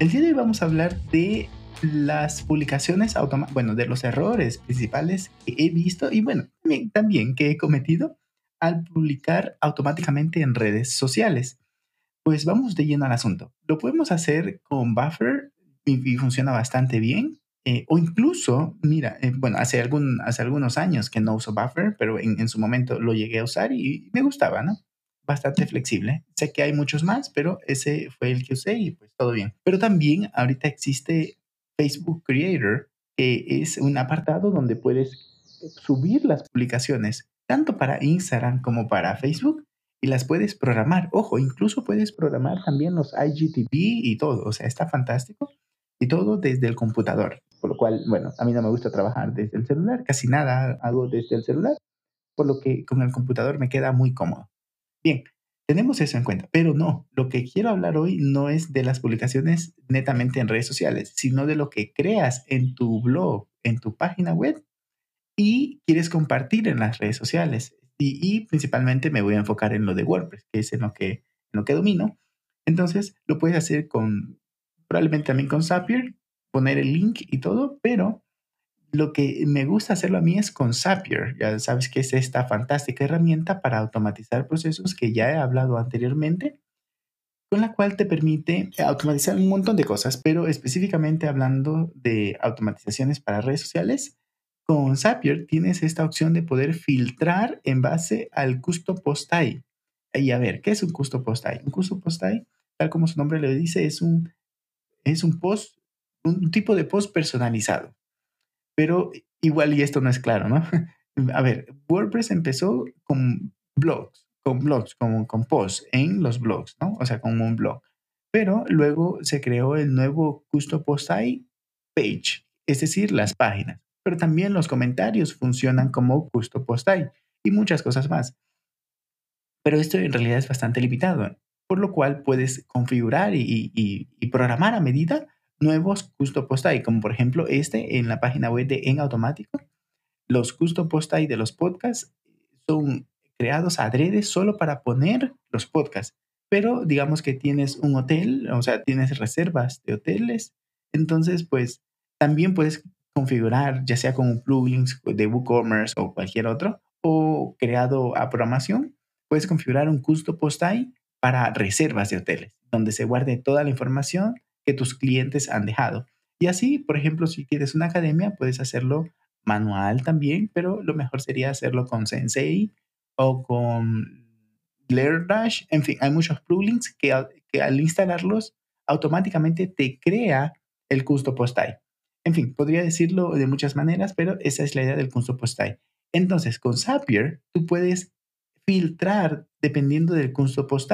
El día de hoy vamos a hablar de las publicaciones automáticas, bueno, de los errores principales que he visto y bueno, también, que he cometido al publicar automáticamente en redes sociales. Pues vamos de lleno al asunto. Lo podemos hacer con Buffer y, funciona bastante bien. Eh, o incluso, mira, eh, bueno, hace, algún, hace algunos años que no uso Buffer, pero en, en, su momento lo llegué a usar y me gustaba, ¿no? Bastante flexible. Sé que hay muchos más, pero ese fue el que usé y pues todo bien. Pero también ahorita existe Facebook Creator, que es un apartado donde puedes subir las publicaciones, tanto para Instagram como para Facebook, y las puedes programar. Ojo, incluso puedes programar también los IGTV y todo. O sea, está fantástico. Y todo desde el computador. Por lo cual, bueno, a mí no me gusta trabajar desde el celular. Casi nada hago desde el celular. Por lo que con el computador me queda muy cómodo. Bien, tenemos eso en cuenta, pero no, lo que quiero hablar hoy no es de las publicaciones netamente en redes sociales, sino de lo que creas en tu blog, en tu página web y quieres compartir en las redes sociales. Y, principalmente me voy a enfocar en lo de WordPress, que es en lo que, en lo que domino. Entonces lo puedes hacer con, probablemente también con Zapier, poner el link y todo, pero lo que me gusta hacerlo a mí es con Zapier. Ya sabes que es esta fantástica herramienta para automatizar procesos que ya he hablado anteriormente, con la cual te permite automatizar un montón de cosas, pero específicamente hablando de automatizaciones para redes sociales, con Zapier tienes esta opción de poder filtrar en base al custom post. Y a ver, ¿qué es un custom post? Un custom post tal como su nombre le dice, es un, es un post, un tipo de post personalizado. Pero igual y esto no es claro, ¿no? A ver, WordPress empezó con blogs, con blogs, como con posts en los blogs, ¿no? O sea, como un blog. Pero luego se creó el nuevo Custom Post Page, es decir, las páginas. Pero también los comentarios funcionan como Custom Post y muchas cosas más. Pero esto en realidad es bastante limitado, por lo cual puedes configurar y, y programar a medida nuevos custom post como por ejemplo este en la página web de En Automático. Los custom post de los podcasts son creados adrede solo para poner los podcasts. Pero digamos que tienes un hotel, o sea, tienes reservas de hoteles, entonces pues también puedes configurar, ya sea con un plugin de WooCommerce o cualquier otro, o creado a programación, puedes configurar un custom post para reservas de hoteles, donde se guarde toda la información que tus clientes han dejado. Y así, por ejemplo, si tienes una academia, puedes hacerlo manual también, pero lo mejor sería hacerlo con Sensei o con Dash. En fin, hay muchos plugins que, que al instalarlos automáticamente te crea el custom post En fin, podría decirlo de muchas maneras, pero esa es la idea del custom post Entonces, con Zapier, tú puedes filtrar dependiendo del custom post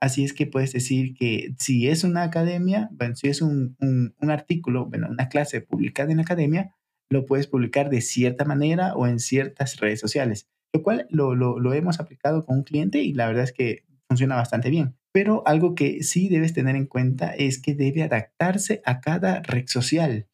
Así es que puedes decir que si es una academia, si es un, artículo, bueno, una clase publicada en la academia, lo puedes publicar de cierta manera o en ciertas redes sociales, lo cual lo, lo, hemos aplicado con un cliente y la verdad es que funciona bastante bien. Pero algo que sí debes tener en cuenta es que debe adaptarse a cada red social.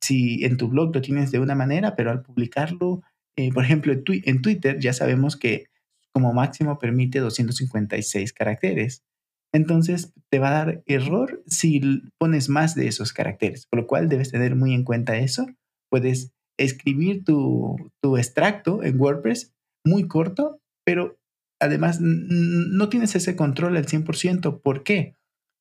Si en tu blog lo tienes de una manera, pero al publicarlo, eh, por ejemplo, en Twitter ya sabemos que como máximo permite 256 caracteres. Entonces te va a dar error si pones más de esos caracteres, por lo cual debes tener muy en cuenta eso. Puedes escribir tu, tu extracto en WordPress muy corto, pero además no tienes ese control al 100%. ¿Por qué?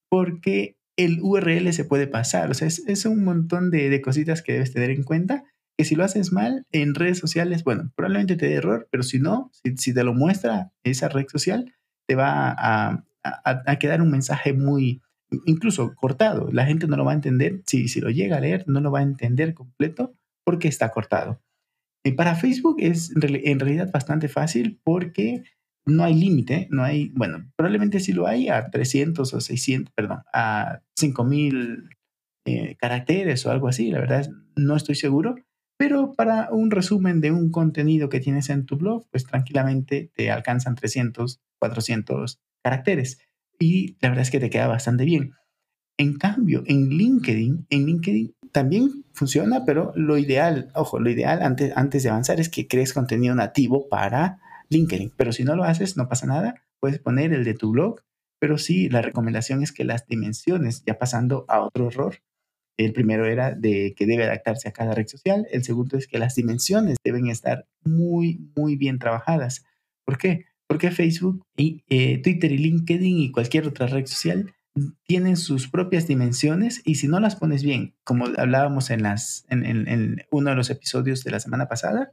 Porque el URL se puede pasar. O sea, es, un montón de, de, cositas que debes tener en cuenta que si lo haces mal en redes sociales, bueno, probablemente te dé error, pero si no, si, te lo muestra esa red social, te va a, a, quedar un mensaje muy, incluso cortado. La gente no lo va a entender, si, si lo llega a leer, no lo va a entender completo porque está cortado. Y para Facebook es en realidad bastante fácil porque no hay límite, no hay, bueno, probablemente sí lo hay a 300 o 600, perdón, a 5000 eh, caracteres o algo así, la verdad no estoy seguro, pero para un resumen de un contenido que tienes en tu blog, pues tranquilamente te alcanzan 300, 400 caracteres y la verdad es que te queda bastante bien. En cambio, en LinkedIn, en LinkedIn también funciona, pero lo ideal, ojo, lo ideal antes, antes de avanzar es que crees contenido nativo para LinkedIn. Pero si no lo haces, no pasa nada. Puedes poner el de tu blog, pero sí, la recomendación es que las dimensiones, ya pasando a otro error, el primero era de que debe adaptarse a cada red social. El segundo es que las dimensiones deben estar muy, muy bien trabajadas. ¿Por qué? Porque Facebook y eh, Twitter y LinkedIn y cualquier otra red social tienen sus propias dimensiones y si no las pones bien, como hablábamos en, las, en, uno de los episodios de la semana pasada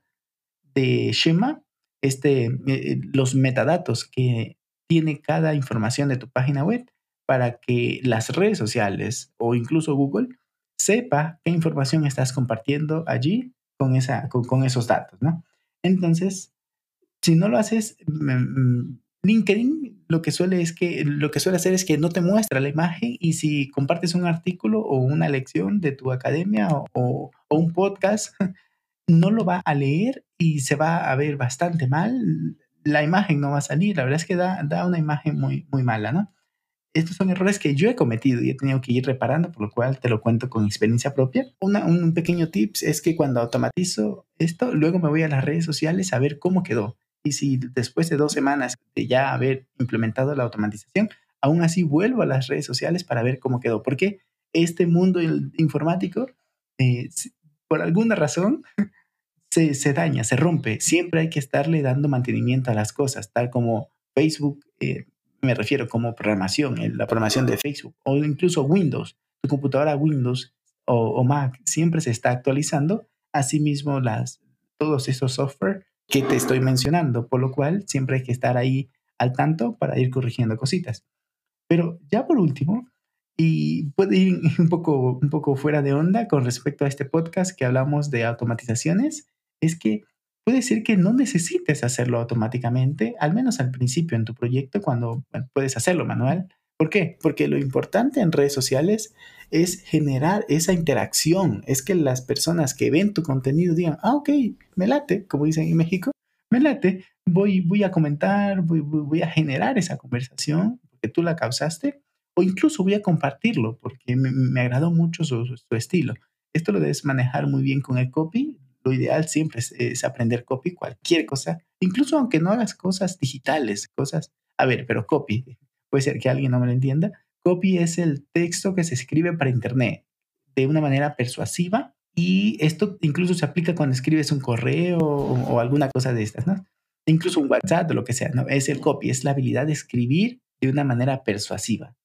de Shema, este, eh, los metadatos que tiene cada información de tu página web para que las redes sociales o incluso Google sepa qué información estás compartiendo allí con, esa, con, esos datos, ¿no? Entonces, si no lo haces, mm, mm, LinkedIn lo que suele es que lo que suele hacer es que no te muestra la imagen y si compartes un artículo o una lección de tu academia o, un podcast no lo va a leer y se va a ver bastante mal. La imagen no va a salir. La verdad es que da, da una imagen muy, muy mala, ¿no? Estos son errores que yo he cometido y he tenido que ir reparando, por lo cual te lo cuento con experiencia propia. un pequeño tips es que cuando automatizo esto, luego me voy a las redes sociales a ver cómo quedó. Y si después de dos semanas de ya haber implementado la automatización, aún así vuelvo a las redes sociales para ver cómo quedó. Porque este mundo informático, eh, por alguna razón, se, daña, se rompe. Siempre hay que estarle dando mantenimiento a las cosas, tal como Facebook eh, me refiero como programación, la programación de Facebook o incluso Windows. Tu computadora Windows o, Mac siempre se está actualizando. Asimismo, las, todos esos software que te estoy mencionando, por lo cual siempre hay que estar ahí al tanto para ir corrigiendo cositas. Pero ya por último, y puede ir un poco, un poco fuera de onda con respecto a este podcast que hablamos de automatizaciones, es que puede ser que no necesites hacerlo automáticamente, al menos al principio en tu proyecto, cuando puedes hacerlo manual. ¿Por qué? Porque lo importante en redes sociales es generar esa interacción, es que las personas que ven tu contenido digan, ah, ok, me late, como dicen en México, me late, voy, a comentar, voy, a generar esa conversación porque tú la causaste, o incluso voy a compartirlo porque me, me agradó mucho su, su, estilo. Esto lo debes manejar muy bien con el copy, lo ideal siempre es, aprender copy, cualquier cosa, incluso aunque no hagas cosas digitales, cosas, a ver, pero copy, puede ser que alguien no me lo entienda, copy es el texto que se escribe para Internet de una manera persuasiva y esto incluso se aplica cuando escribes un correo o, alguna cosa de estas, ¿no? Incluso un WhatsApp o lo que sea, ¿no? Es el copy, es la habilidad de escribir de una manera persuasiva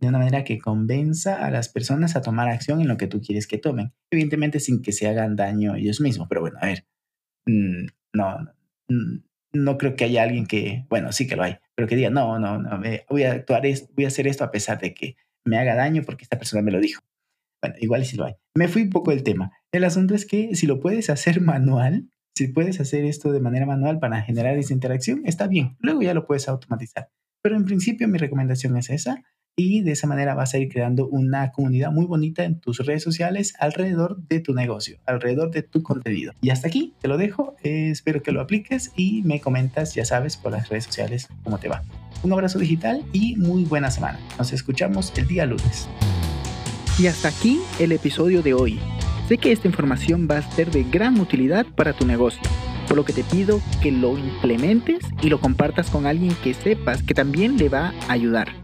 de una manera que convenza a las personas a tomar acción en lo que tú quieres que tomen. Evidentemente sin que se hagan daño ellos mismos, pero bueno, a ver, mm, no, mm, no creo que haya alguien que, bueno, sí que lo hay, pero que diga, no, no, no, voy a actuar, voy a hacer esto a pesar de que me haga daño porque esta persona me lo dijo. Bueno, igual sí lo hay. Me fui un poco del tema. El asunto es que si lo puedes hacer manual, si puedes hacer esto de manera manual para generar esa interacción, está bien. Luego ya lo puedes automatizar. Pero en principio mi recomendación es esa y de esa manera vas a ir creando una comunidad muy bonita en tus redes sociales alrededor de tu negocio, alrededor de tu contenido. Y hasta aquí te lo dejo, eh, espero que lo apliques y me comentas, ya sabes, por las redes sociales cómo te va. Un abrazo digital y muy buena semana. Nos escuchamos el día lunes. Y hasta aquí el episodio de hoy. Sé que esta información va a ser de gran utilidad para tu negocio, por lo que te pido que lo implementes y lo compartas con alguien que sepas que también le va a ayudar.